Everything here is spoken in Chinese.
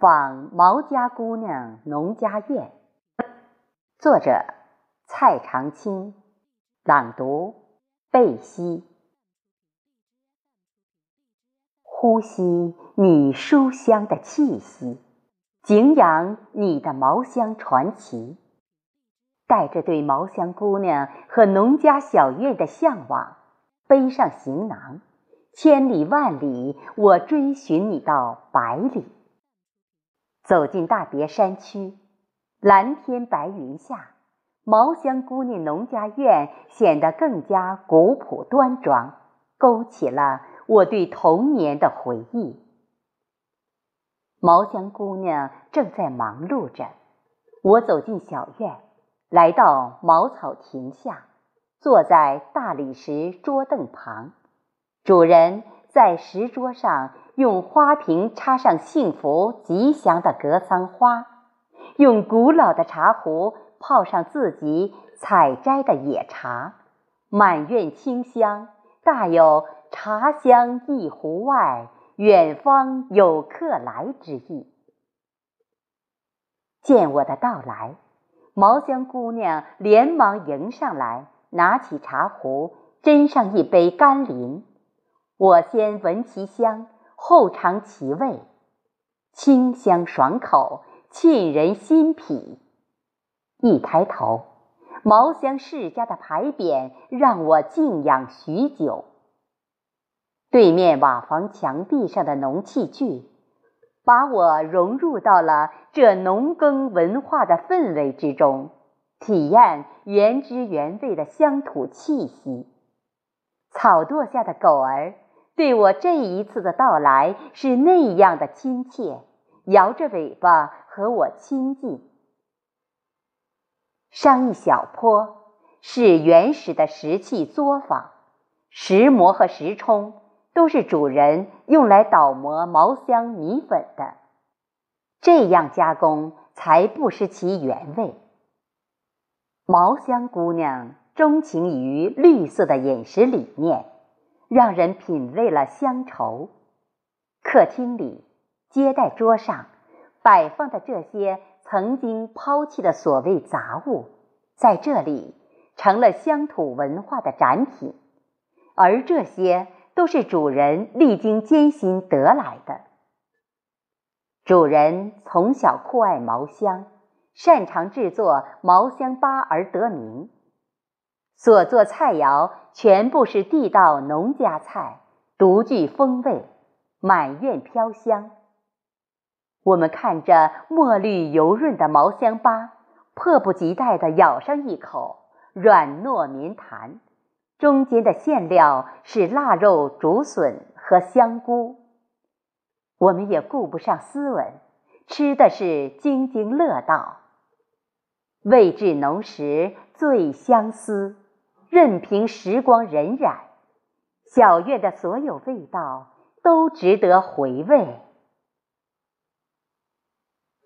访毛家姑娘农家院，作者蔡长青，朗读贝西。呼吸你书香的气息，景仰你的毛香传奇，带着对毛香姑娘和农家小院的向往，背上行囊，千里万里，我追寻你到百里。走进大别山区，蓝天白云下，毛香姑娘农家院显得更加古朴端庄，勾起了我对童年的回忆。毛香姑娘正在忙碌着，我走进小院，来到茅草亭下，坐在大理石桌凳旁，主人在石桌上。用花瓶插上幸福吉祥的格桑花，用古老的茶壶泡上自己采摘的野茶，满院清香，大有茶香一壶外，远方有客来之意。见我的到来，毛香姑娘连忙迎上来，拿起茶壶斟上一杯甘霖。我先闻其香。后尝其味，清香爽口，沁人心脾。一抬头，毛香世家的牌匾让我敬仰许久。对面瓦房墙壁上的农器具，把我融入到了这农耕文化的氛围之中，体验原汁原味的乡土气息。草垛下的狗儿。对我这一次的到来是那样的亲切，摇着尾巴和我亲近。上一小坡是原始的石器作坊，石磨和石冲都是主人用来捣磨毛香米粉的，这样加工才不失其原味。毛香姑娘钟情于绿色的饮食理念。让人品味了乡愁。客厅里、接待桌上摆放的这些曾经抛弃的所谓杂物，在这里成了乡土文化的展品，而这些都是主人历经艰辛得来的。主人从小酷爱毛香，擅长制作毛香粑而得名。所做菜肴全部是地道农家菜，独具风味，满院飘香。我们看着墨绿油润的毛香粑，迫不及待地咬上一口，软糯绵弹，中间的馅料是腊肉、竹笋和香菇。我们也顾不上斯文，吃的是津津乐道。味至浓时最相思。任凭时光荏苒，小院的所有味道都值得回味。